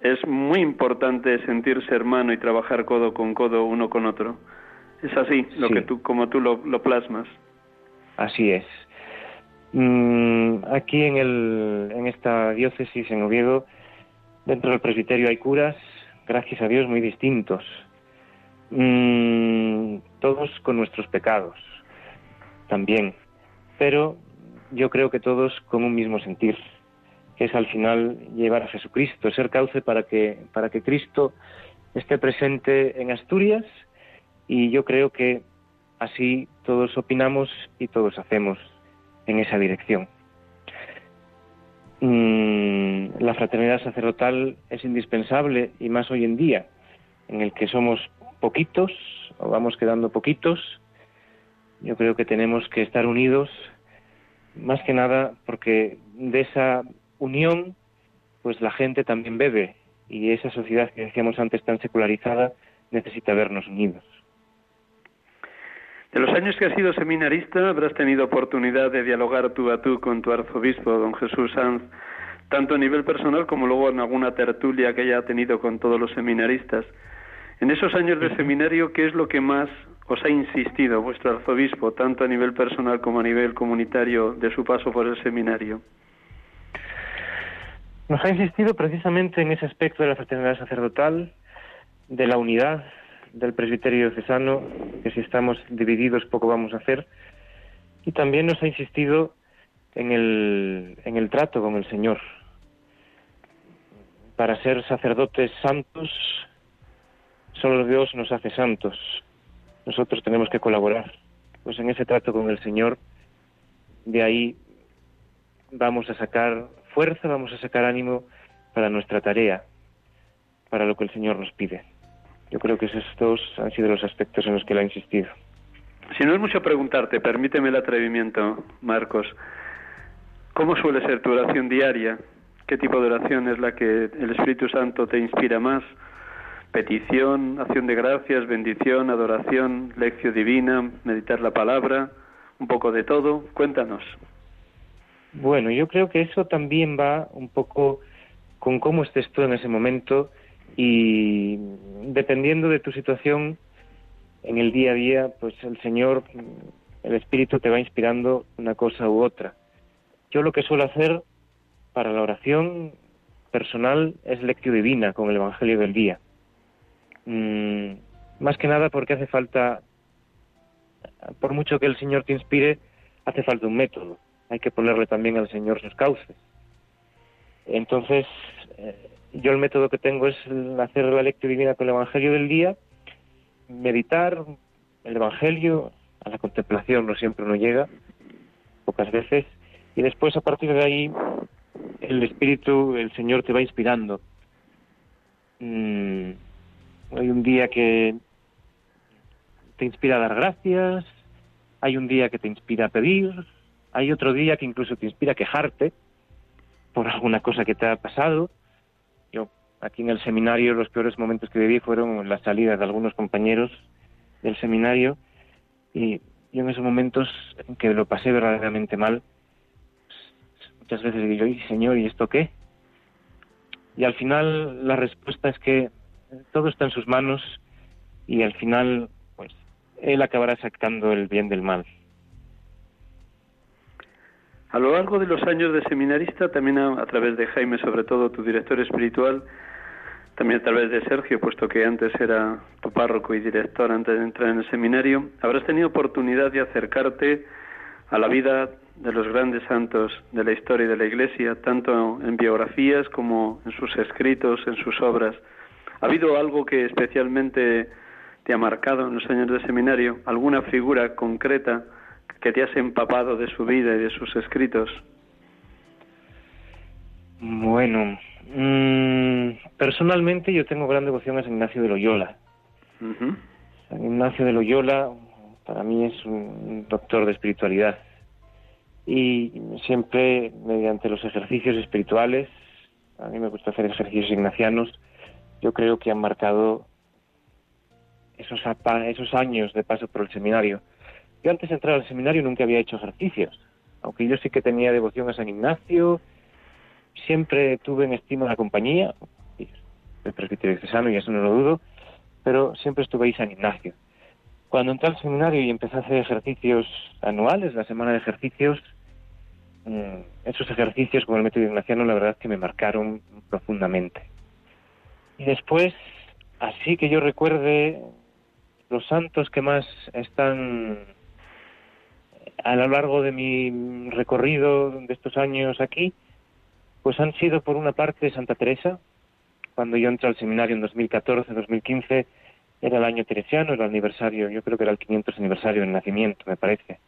es muy importante sentirse hermano y trabajar codo con codo uno con otro. Es así, lo que tú, como tú lo, plasmas. Así es. Mm, aquí en, el, en esta diócesis en Oviedo, dentro del presbiterio hay curas, gracias a Dios, muy distintos Mm, todos con nuestros pecados, también, pero yo creo que todos con un mismo sentir, que es al final llevar a Jesucristo, ser cauce para que, para que Cristo esté presente en Asturias. Y yo creo que así todos opinamos y todos hacemos en esa dirección. Mm, la fraternidad sacerdotal es indispensable y más hoy en día, en el que somos poquitos, vamos quedando poquitos, yo creo que tenemos que estar unidos, más que nada porque de esa unión, pues la gente también bebe, y esa sociedad que decíamos antes tan secularizada necesita vernos unidos. De los años que has sido seminarista, habrás tenido oportunidad de dialogar tú a tú con tu arzobispo, don Jesús Sanz, tanto a nivel personal como luego en alguna tertulia que haya tenido con todos los seminaristas. En esos años de seminario, ¿qué es lo que más os ha insistido vuestro arzobispo, tanto a nivel personal como a nivel comunitario, de su paso por el seminario? Nos ha insistido precisamente en ese aspecto de la fraternidad sacerdotal, de la unidad del presbiterio diocesano, que si estamos divididos poco vamos a hacer, y también nos ha insistido en el, en el trato con el Señor. Para ser sacerdotes santos Solo Dios nos hace santos. Nosotros tenemos que colaborar. Pues en ese trato con el Señor, de ahí vamos a sacar fuerza, vamos a sacar ánimo para nuestra tarea, para lo que el Señor nos pide. Yo creo que esos dos han sido los aspectos en los que Él ha insistido. Si no es mucho preguntarte, permíteme el atrevimiento, Marcos. ¿Cómo suele ser tu oración diaria? ¿Qué tipo de oración es la que el Espíritu Santo te inspira más? Petición, acción de gracias, bendición, adoración, lección divina, meditar la palabra, un poco de todo. Cuéntanos. Bueno, yo creo que eso también va un poco con cómo estés tú en ese momento y dependiendo de tu situación en el día a día, pues el Señor el Espíritu te va inspirando una cosa u otra. Yo lo que suelo hacer para la oración personal es lectio divina con el Evangelio del día. Mm, más que nada porque hace falta, por mucho que el Señor te inspire, hace falta un método. Hay que ponerle también al Señor sus cauces. Entonces, eh, yo el método que tengo es hacer la lectura divina con el Evangelio del día, meditar el Evangelio, a la contemplación no siempre uno llega, pocas veces, y después a partir de ahí el Espíritu, el Señor te va inspirando. Mm, hay un día que te inspira a dar gracias, hay un día que te inspira a pedir, hay otro día que incluso te inspira a quejarte por alguna cosa que te ha pasado. Yo aquí en el seminario los peores momentos que viví fueron la salida de algunos compañeros del seminario y yo en esos momentos en que lo pasé verdaderamente mal, muchas veces digo, y Señor, ¿y esto qué? Y al final la respuesta es que todo está en sus manos y al final, pues, Él acabará sacando el bien del mal. A lo largo de los años de seminarista, también a, a, través de Jaime, sobre todo tu director espiritual, también a través de Sergio, puesto que antes era tu párroco y director antes de entrar en el seminario, habrás tenido oportunidad de acercarte a la vida de los grandes santos de la historia de la Iglesia, tanto en biografías como en sus escritos, en sus obras. ¿Ha habido algo que especialmente te ha marcado en los años de seminario? ¿Alguna figura concreta que te has empapado de su vida y de sus escritos? Bueno, mmm, personalmente yo tengo gran devoción a San Ignacio de Loyola. Uh -huh. San Ignacio de Loyola para mí es un doctor de espiritualidad y siempre mediante los ejercicios espirituales, a mí me gusta hacer ejercicios ignacianos, yo creo que han marcado esos, esos años de paso por el seminario. Yo antes de entrar al seminario nunca había hecho ejercicios, aunque yo sí que tenía devoción a San Ignacio, siempre tuve en estima la compañía, el presbiterio diocesano y eso no lo dudo, pero siempre estuve ahí San Ignacio. Cuando entré al seminario y empecé a hacer ejercicios anuales, la semana de ejercicios, mmm, esos ejercicios con el método ignaciano la verdad es que me marcaron profundamente. Y después, así que yo recuerde, los santos que más están a lo largo de mi recorrido de estos años aquí, pues han sido por una parte Santa Teresa, cuando yo entré al seminario en 2014, 2015, era el año teresiano, el aniversario, yo creo que era el 500 aniversario del nacimiento, me parece.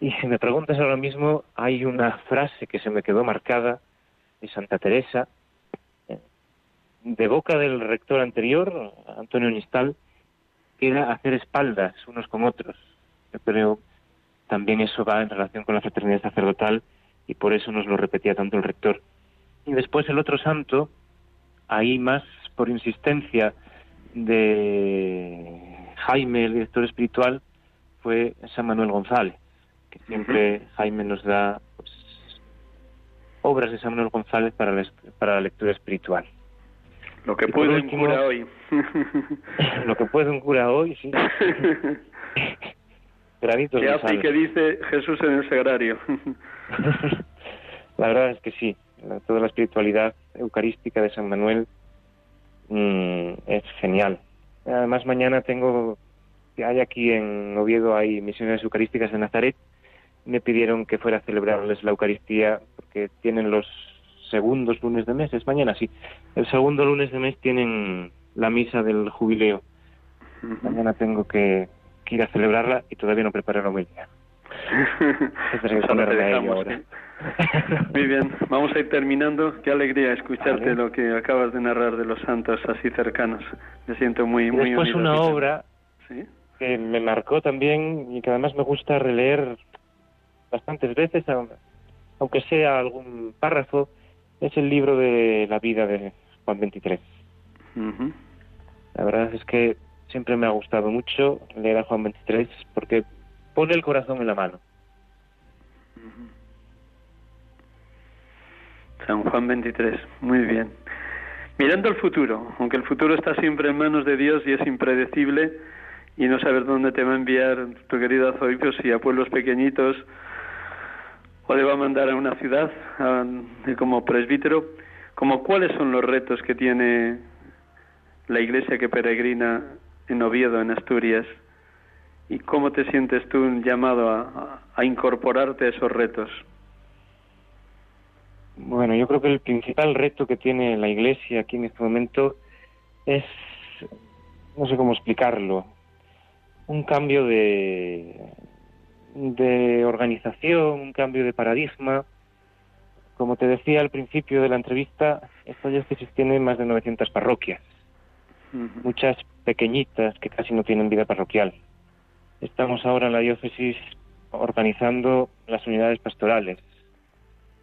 Y si me preguntas ahora mismo, hay una frase que se me quedó marcada de Santa Teresa, de boca del rector anterior, Antonio Nistal, que era hacer espaldas unos con otros. Yo creo también eso va en relación con la fraternidad sacerdotal y por eso nos lo repetía tanto el rector. Y después el otro santo, ahí más por insistencia de Jaime, el director espiritual, fue San Manuel González, que siempre Jaime nos da pues, obras de San Manuel González para la, para la lectura espiritual. Lo que puede un cura hoy. [laughs] lo que puede un cura hoy, sí. [laughs] Granitos ¿Qué hace y que dice Jesús en el sagrario? [laughs] la verdad es que sí. Toda la espiritualidad eucarística de San Manuel mmm, es genial. Además, mañana tengo, hay aquí en Oviedo, hay misiones eucarísticas en Nazaret. Me pidieron que fuera a celebrarles la Eucaristía porque tienen los segundos lunes de mes, es mañana, sí. El segundo lunes de mes tienen la misa del jubileo. Uh -huh. Mañana tengo que, que, ir a celebrarla y todavía no preparé la humildad. [laughs] Ello ahora. Muy bien, vamos a ir terminando. Qué alegría escucharte vale. lo que acabas de narrar de los santos así cercanos. Me siento muy, muy Después unido una obra ¿Sí? que me marcó también y que además me gusta releer bastantes veces, aunque sea algún párrafo, es el libro de la vida de Juan 23. Uh -huh. La verdad es que siempre me ha gustado mucho leer a Juan 23 porque pone el corazón en la mano. Uh -huh. San Juan 23, muy bien. Mirando al futuro, aunque el futuro está siempre en manos de Dios y es impredecible, y no saber dónde te va a enviar tu querido arzobispo, si a pueblos pequeñitos o le va a mandar a una ciudad como presbítero, como cuáles son los retos que tiene la iglesia que peregrina en Oviedo, en Asturias, y cómo te sientes tú llamado a, a incorporarte a esos retos. Bueno, yo creo que el principal reto que tiene la Iglesia aquí en este momento es, no sé cómo explicarlo, un cambio de, de organización, un cambio de paradigma. Como te decía al principio de la entrevista, esta diócesis tiene más de 900 parroquias, muchas pequeñitas que casi no tienen vida parroquial. Estamos ahora en la diócesis organizando las unidades pastorales,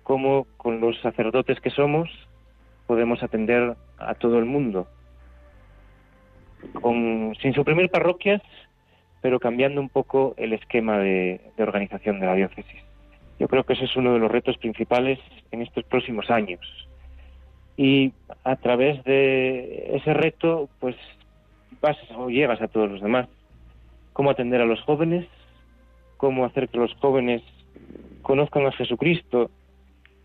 cómo con los sacerdotes que somos podemos atender a todo el mundo, con, sin suprimir parroquias, pero cambiando un poco el esquema de, organización de la diócesis. Yo creo que ese es uno de los retos principales en estos próximos años. Y a través de ese reto, pues vas o llegas a todos los demás. Cómo atender a los jóvenes, cómo hacer que los jóvenes conozcan a Jesucristo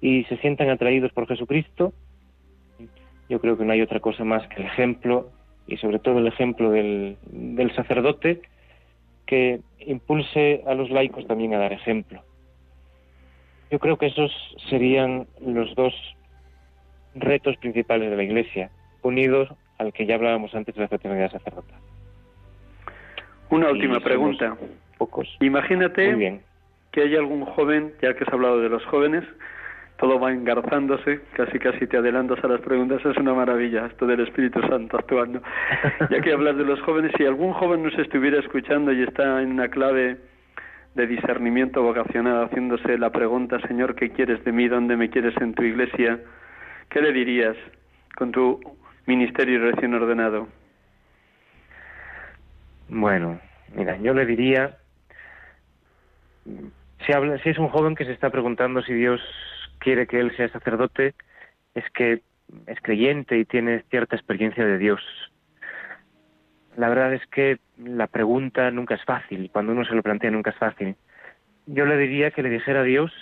y se sientan atraídos por Jesucristo. Yo creo que no hay otra cosa más que el ejemplo y sobre todo el ejemplo del, del sacerdote que impulse a los laicos también a dar ejemplo. Yo creo que esos serían los dos retos principales de la Iglesia, unidos al que ya hablábamos antes de la fraternidad sacerdotal. Una última pregunta. Pocos. Imagínate que hay algún joven, ya que has hablado de los jóvenes, todo va engarzándose, casi casi te adelantas a las preguntas, es una maravilla esto del Espíritu Santo actuando. Ya que hablas de los jóvenes, si algún joven nos estuviera escuchando y está en una clave de discernimiento vocacional haciéndose la pregunta, Señor, ¿qué quieres de mí? ¿Dónde me quieres en tu iglesia? ¿Qué le dirías con tu ministerio recién ordenado? Bueno, mira, yo le diría, si, habla, si es un joven que se está preguntando si Dios quiere que él sea sacerdote es que es creyente y tiene cierta experiencia de Dios. La verdad es que la pregunta nunca es fácil, cuando uno se lo plantea nunca es fácil. Yo le diría que le dijera a Dios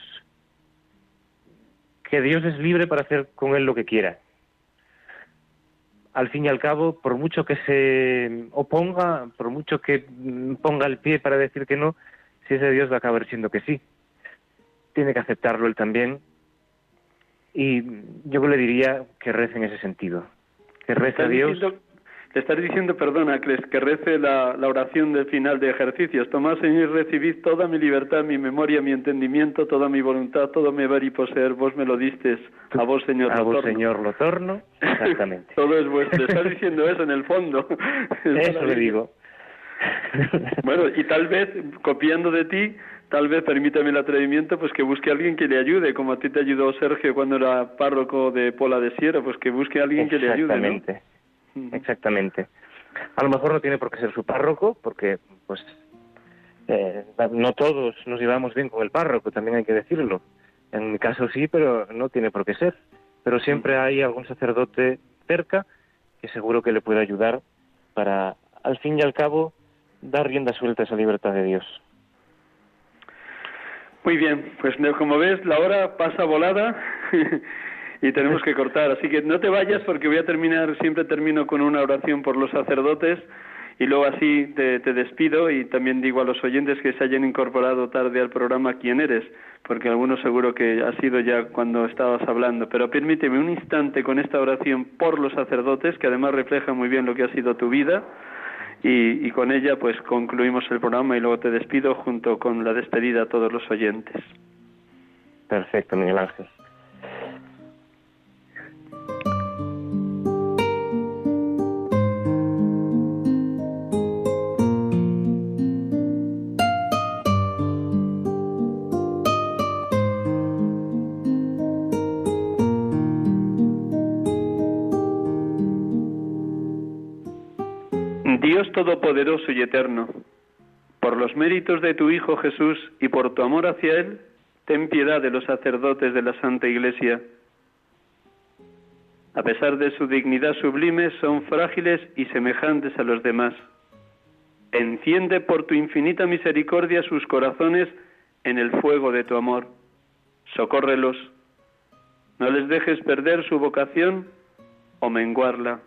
que Dios es libre para hacer con él lo que quiera. Al fin y al cabo, por mucho que se oponga, por mucho que ponga el pie para decir que no, si ese Dios va a acabar siendo que sí. Tiene que aceptarlo él también y yo le diría que rece en ese sentido. Que rece a Dios. estás diciendo, perdona, que, que rece la, la, oración del final de ejercicios. Tomad, Señor, recibid toda mi libertad, mi memoria, mi entendimiento, toda mi voluntad, todo mi ver y poseer. Vos me lo distes. A vos, Señor, a vos, Señor, lo torno. Exactamente. [laughs] Todo es vuestro. Estás diciendo eso en el fondo. [laughs] eso le digo. bueno, y tal vez, copiando de ti, tal vez permítame el atrevimiento, pues que busque a alguien que le ayude, como a ti te ayudó Sergio cuando era párroco de Pola de Sierra, pues que busque a alguien que le ayude. Exactamente, exactamente. A lo mejor no tiene por qué ser su párroco, porque pues eh, no todos nos llevamos bien con el párroco, también hay que decirlo. En mi caso sí, pero no tiene por qué ser. Pero siempre hay algún sacerdote cerca que seguro que le puede ayudar para, al fin y al cabo, dar rienda suelta a esa libertad de Dios. Muy bien, pues como ves, la hora pasa volada [laughs] y tenemos que cortar. Así que no te vayas porque voy a terminar, siempre termino con una oración por los sacerdotes y luego así te, despido y también digo a los oyentes que se hayan incorporado tarde al programa quién eres, porque algunos seguro que ha sido ya cuando estabas hablando. Pero permíteme un instante con esta oración por los sacerdotes, que además refleja muy bien lo que ha sido tu vida y, con ella pues concluimos el programa y luego te despido junto con la despedida a todos los oyentes. Perfecto, Miguel Ángel. Todopoderoso y Eterno, por los méritos de tu Hijo Jesús y por tu amor hacia Él, ten piedad de los sacerdotes de la Santa Iglesia. A pesar de su dignidad sublime, son frágiles y semejantes a los demás. Enciende por tu infinita misericordia sus corazones en el fuego de tu amor. Socórrelos. No les dejes perder su vocación o menguarla.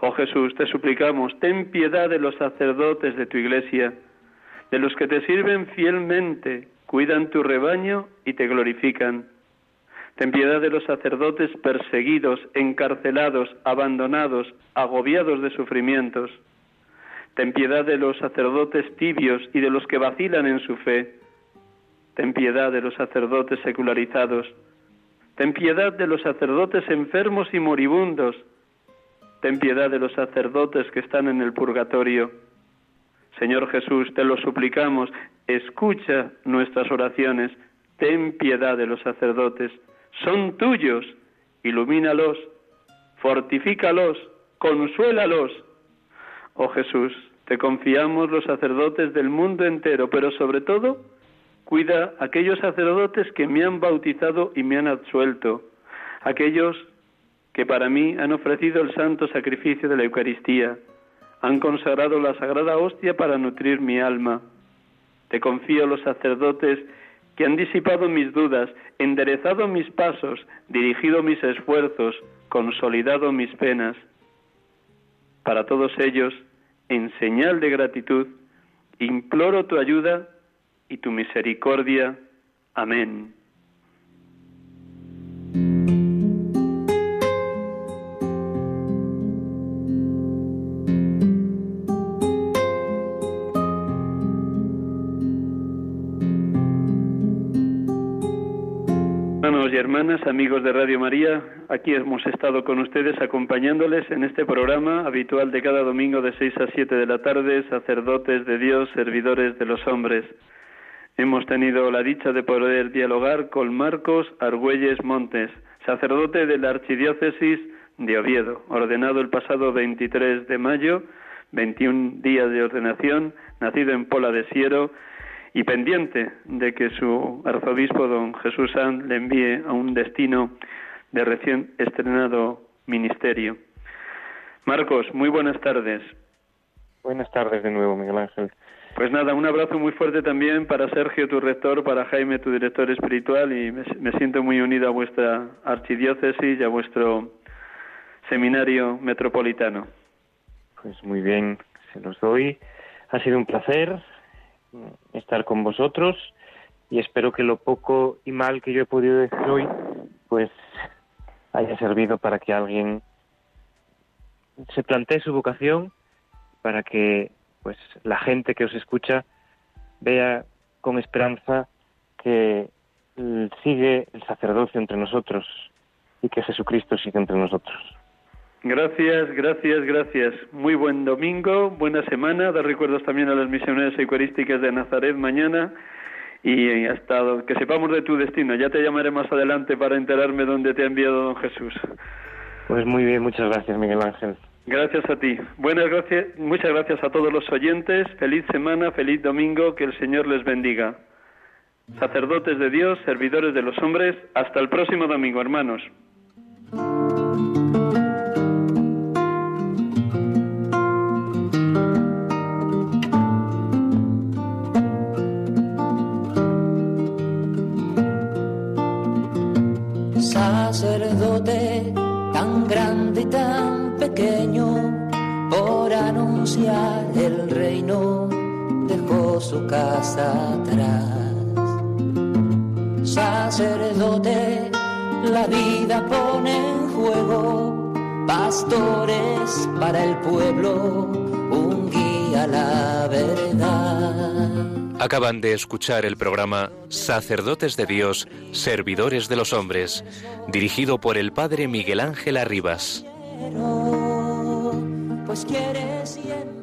Oh Jesús, te suplicamos, ten piedad de los sacerdotes de tu iglesia, de los que te sirven fielmente, cuidan tu rebaño y te glorifican. Ten piedad de los sacerdotes perseguidos, encarcelados, abandonados, agobiados de sufrimientos. Ten piedad de los sacerdotes tibios y de los que vacilan en su fe. Ten piedad de los sacerdotes secularizados. Ten piedad de los sacerdotes enfermos y moribundos. Ten piedad de los sacerdotes que están en el purgatorio. Señor Jesús, te lo suplicamos, escucha nuestras oraciones, ten piedad de los sacerdotes. Son tuyos, ilumínalos, fortifícalos, consuélalos. Oh Jesús, te confiamos los sacerdotes del mundo entero, pero sobre todo, cuida aquellos sacerdotes que me han bautizado y me han absuelto, aquellos que para mí han ofrecido el santo sacrificio de la Eucaristía, han consagrado la sagrada hostia para nutrir mi alma. Te confío los sacerdotes que han disipado mis dudas, enderezado mis pasos, dirigido mis esfuerzos, consolidado mis penas. Para todos ellos, en señal de gratitud, imploro tu ayuda y tu misericordia. Amén. Hermanas, amigos de Radio María, aquí hemos estado con ustedes acompañándoles en este programa habitual de cada domingo de 6 a 7 de la tarde, sacerdotes de Dios, servidores de los hombres. Hemos tenido la dicha de poder dialogar con Marcos Argüelles Montes, sacerdote de la Archidiócesis de Oviedo, ordenado el pasado 23 de mayo, 21 días de ordenación, nacido en Pola de Siero, y pendiente de que su arzobispo, don Jesús Sanz, le envíe a un destino de recién estrenado ministerio. Marcos, muy buenas tardes. Buenas tardes de nuevo, Miguel Ángel. Pues nada, un abrazo muy fuerte también para Sergio, tu rector, para Jaime, tu director espiritual, y me, me siento muy unido a vuestra archidiócesis y a vuestro seminario metropolitano. Pues muy bien, se los doy. Ha sido un placer estar con vosotros y espero que lo poco y mal que yo he podido decir hoy pues haya servido para que alguien se plantee su vocación para que pues la gente que os escucha vea con esperanza que sigue el sacerdocio entre nosotros y que Jesucristo sigue entre nosotros. Gracias, gracias, gracias. Muy buen domingo, buena semana. Dar recuerdos también a las misioneras eucarísticas de Nazaret mañana y hasta que sepamos de tu destino. Ya te llamaré más adelante para enterarme dónde te ha enviado don Jesús. Pues muy bien, muchas gracias, Miguel Ángel. Gracias a ti. Buenas gracias, muchas gracias a todos los oyentes. Feliz semana, feliz domingo, que el Señor les bendiga. Sacerdotes de Dios, servidores de los hombres, hasta el próximo domingo, hermanos. Grande y tan pequeño, por anunciar el reino, dejó su casa atrás. Sacerdote, la vida pone en juego, pastores para el pueblo, la verdad. Acaban de escuchar el programa Sacerdotes de Dios, Servidores de los Hombres, dirigido por el Padre Miguel Ángel Arribas. Pues quiere siempre